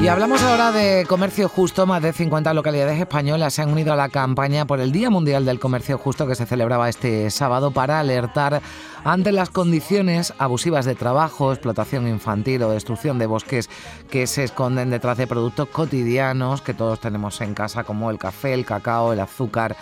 Y hablamos ahora de comercio justo. Más de 50 localidades españolas se han unido a la campaña por el Día Mundial del Comercio Justo que se celebraba este sábado para alertar ante las condiciones abusivas de trabajo, explotación infantil o destrucción de bosques que se esconden detrás de productos cotidianos que todos tenemos en casa como el café, el cacao, el azúcar,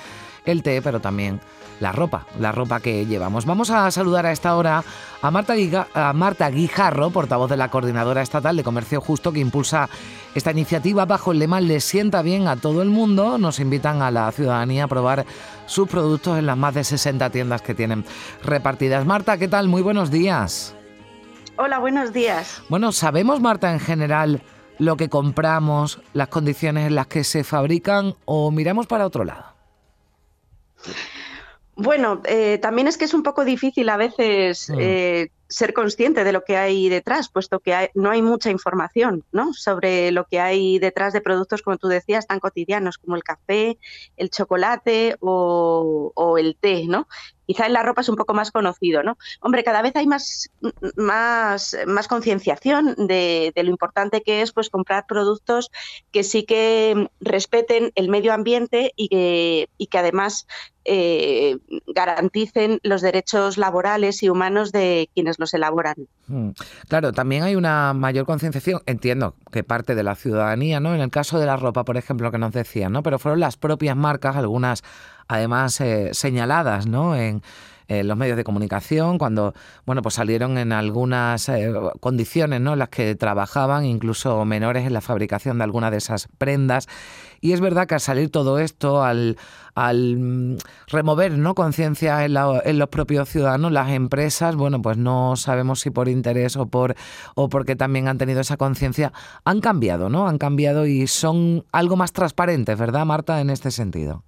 el té, pero también la ropa, la ropa que llevamos. Vamos a saludar a esta hora a Marta, a Marta Guijarro, portavoz de la Coordinadora Estatal de Comercio Justo, que impulsa esta iniciativa bajo el lema Le sienta bien a todo el mundo. Nos invitan a la ciudadanía a probar sus productos en las más de 60 tiendas que tienen repartidas. Marta, ¿qué tal? Muy buenos días. Hola, buenos días. Bueno, ¿sabemos, Marta, en general lo que compramos, las condiciones en las que se fabrican o miramos para otro lado? Bueno, eh, también es que es un poco difícil a veces eh, ser consciente de lo que hay detrás, puesto que no hay mucha información ¿no? sobre lo que hay detrás de productos, como tú decías, tan cotidianos como el café, el chocolate o, o el té, ¿no? Quizá en la ropa es un poco más conocido, ¿no? Hombre, cada vez hay más, más, concienciación de, lo importante que es pues comprar productos que sí que respeten el medio ambiente y que, y que además eh, garanticen los derechos laborales y humanos de quienes los elaboran. Hmm. Claro, también hay una mayor concienciación, entiendo que parte de la ciudadanía, ¿no? En el caso de la ropa, por ejemplo, que nos decían, ¿no? Pero fueron las propias marcas, algunas además eh, señaladas ¿no? en, los medios de comunicación, cuando bueno, pues salieron en algunas eh, condiciones ¿no? en las que trabajaban, incluso menores en la fabricación de algunas de esas prendas. Y es verdad que al salir todo esto, al, al mm, remover ¿no? conciencia en, en, los propios ciudadanos, las empresas, bueno, pues no sabemos si por interés o por o porque también han tenido esa conciencia, han cambiado, ¿no? Han cambiado y son algo más transparentes, ¿verdad, Marta, en este sentido?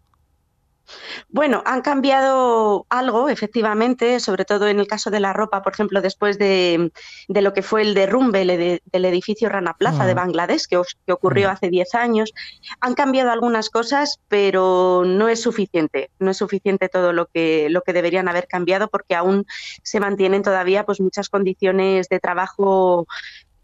Bueno, han cambiado algo, efectivamente, sobre todo en el caso de la ropa, por ejemplo, después de, lo que fue el derrumbe del edificio Rana Plaza de mm. Bangladesh, que, que ocurrió mm. hace 10 años. Han cambiado algunas cosas, pero no es suficiente. No es suficiente todo lo que, lo que deberían haber cambiado porque aún se mantienen todavía pues, muchas condiciones de trabajo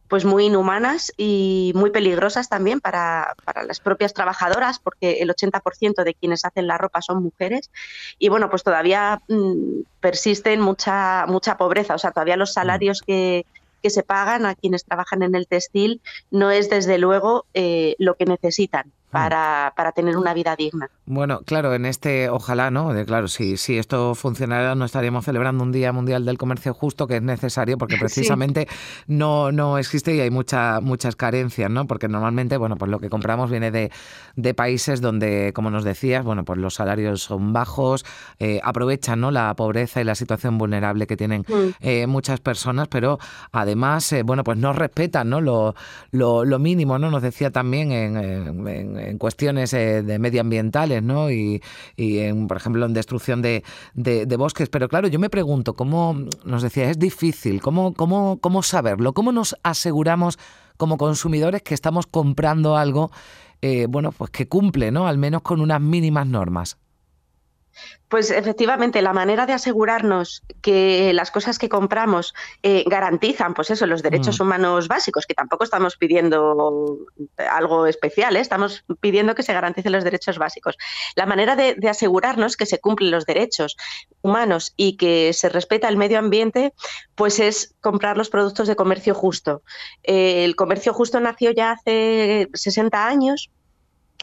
pues muy inhumanas y muy peligrosas también para, las propias trabajadoras, porque el 80% de quienes hacen la ropa son mujeres. Y bueno, pues todavía mm, persisten mucha, mucha pobreza, o sea, todavía los salarios que, que se pagan a quienes trabajan en el textil no es desde luego eh, lo que necesitan. Mm. para, para, tener una vida digna. Bueno, claro, en este, ojalá, ¿no? De, claro, si, si esto funcionara, no estaríamos celebrando un Día Mundial del Comercio Justo, que es necesario, porque precisamente no, no existe y hay mucha, muchas carencias, ¿no? Porque normalmente, bueno, pues lo que compramos viene de, de países donde, como nos decías, bueno, pues los salarios son bajos, eh, aprovechan, ¿no? La pobreza y la situación vulnerable que tienen mm. eh, muchas personas, pero además, eh, bueno, pues no respetan, ¿no? Lo, lo, mínimo, ¿no? Nos decía también en en cuestiones eh, de medioambientales, ¿no? Y, en, por ejemplo, en destrucción de, bosques. Pero claro, yo me pregunto, ¿cómo, nos decía, es difícil, ¿cómo, cómo, cómo saberlo? ¿Cómo nos aseguramos como consumidores que estamos comprando algo, eh, bueno, pues que cumple, ¿no? Al menos con unas mínimas normas. Pues efectivamente, la manera de asegurarnos que las cosas que compramos eh, garantizan, pues eso, los derechos mm. humanos básicos, que tampoco estamos pidiendo algo especial, ¿eh? estamos pidiendo que se garanticen los derechos básicos. La manera de, asegurarnos que se cumplen los derechos humanos y que se respeta el medio ambiente, pues es comprar los productos de comercio justo. Eh, el comercio justo nació ya hace 60 años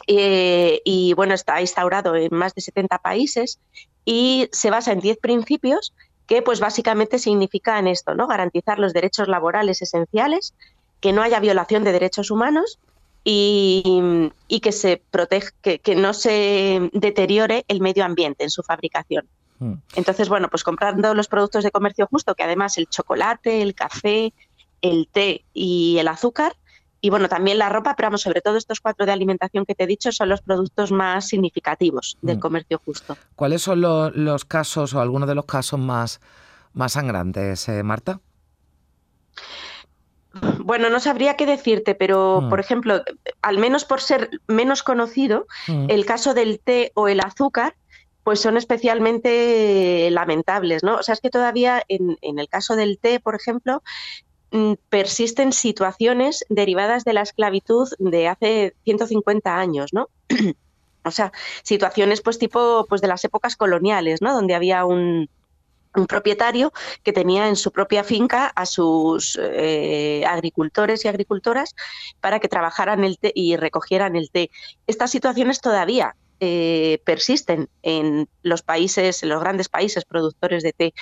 eh, y bueno, está instaurado en más de 70 países y se basa en 10 principios que pues básicamente significan esto, ¿no? Garantizar los derechos laborales esenciales, que no haya violación de derechos humanos y, que se protege, que, no se deteriore el medio ambiente en su fabricación. Hmm. Entonces, bueno, pues comprando los productos de comercio justo, que además el chocolate, el café, el té y el azúcar y bueno, también la ropa, pero vamos, sobre todo estos cuatro de alimentación que te he dicho son los productos más significativos del mm. comercio justo. ¿Cuáles son los, casos o algunos de los casos más, más sangrantes, eh, Marta? Bueno, no sabría qué decirte, pero mm. por ejemplo, al menos por ser menos conocido, mm. el caso del té o el azúcar, pues son especialmente lamentables, ¿no? O sea, es que todavía en, el caso del té, por ejemplo, persisten situaciones derivadas de la esclavitud de hace 150 años, ¿no? o sea, situaciones pues tipo pues de las épocas coloniales, ¿no? Donde había un, un propietario que tenía en su propia finca a sus eh, agricultores y agricultoras para que trabajaran el té y recogieran el té. Estas situaciones todavía eh, persisten en los países, en los grandes países productores de té,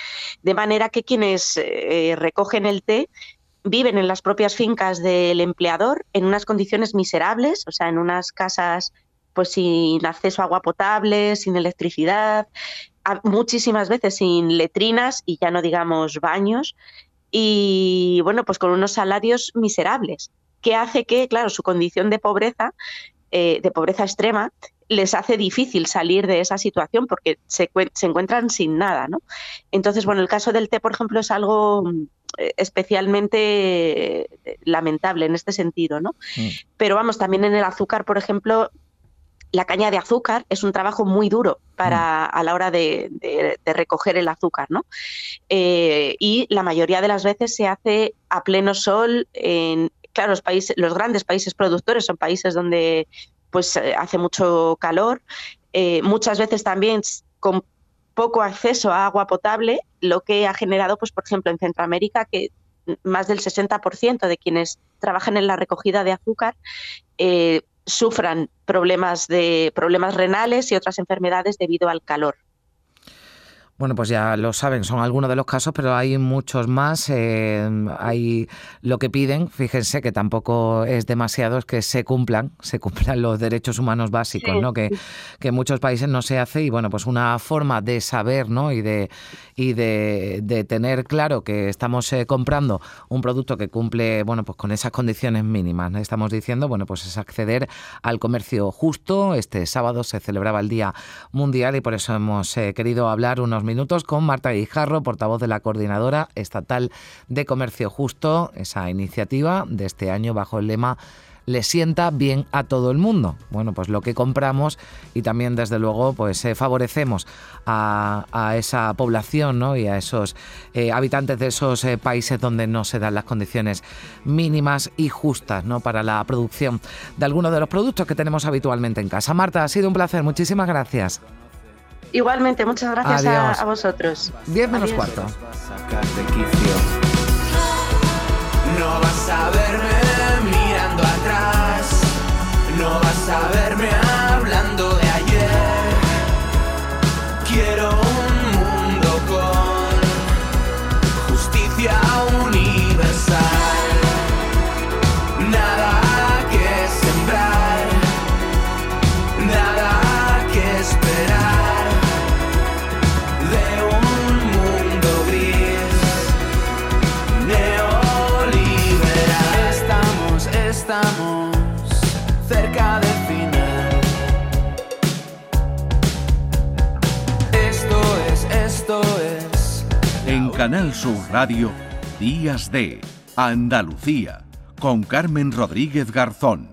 de manera que quienes eh, recogen el té viven en las propias fincas del empleador en unas condiciones miserables, o sea, en unas casas pues sin acceso a agua potable, sin electricidad, muchísimas veces sin letrinas y ya no digamos baños, y bueno, pues con unos salarios miserables, que hace que, claro, su condición de pobreza, eh, de pobreza extrema, les hace difícil salir de esa situación porque se, se, encuentran sin nada, ¿no? Entonces, bueno, el caso del té, por ejemplo, es algo mm, especialmente lamentable en este sentido, ¿no? Mm. Pero vamos, también en el azúcar, por ejemplo, la caña de azúcar es un trabajo muy duro para mm. a la hora de, recoger el azúcar, ¿no? Eh, y la mayoría de las veces se hace a pleno sol. En, claro, los países, los grandes países productores son países donde pues eh, hace mucho calor. Eh, muchas veces también con poco acceso a agua potable, lo que ha generado, pues, por ejemplo, en Centroamérica, que más del 60% de quienes trabajan en la recogida de azúcar sufran problemas de problemas renales y otras enfermedades debido al calor. Bueno, pues ya lo saben, son algunos de los casos, pero hay muchos más. Eh, hay lo que piden, fíjense que tampoco es demasiado, es que se cumplan, se cumplan los derechos humanos básicos, ¿no? Que, que, en muchos países no se hace y bueno, pues una forma de saber, ¿no? Y de y de, tener claro que estamos eh, comprando un producto que cumple, bueno, pues con esas condiciones mínimas. Estamos diciendo, bueno, pues es acceder al comercio justo. Este sábado se celebraba el Día Mundial y por eso hemos eh, querido hablar unos minutos con Marta Guijarro, portavoz de la Coordinadora Estatal de Comercio Justo, esa iniciativa de este año bajo el lema le sienta bien a todo el mundo. Bueno, pues lo que compramos y también desde luego pues eh, favorecemos a, esa población ¿no? y a esos eh, habitantes de esos eh, países donde no se dan las condiciones mínimas y justas ¿no? para la producción de algunos de los productos que tenemos habitualmente en casa. Marta, ha sido un placer, muchísimas gracias. Igualmente, muchas gracias a, vosotros. 10 menos cuarto. Canal Sur Radio, Días de Andalucía, con Carmen Rodríguez Garzón.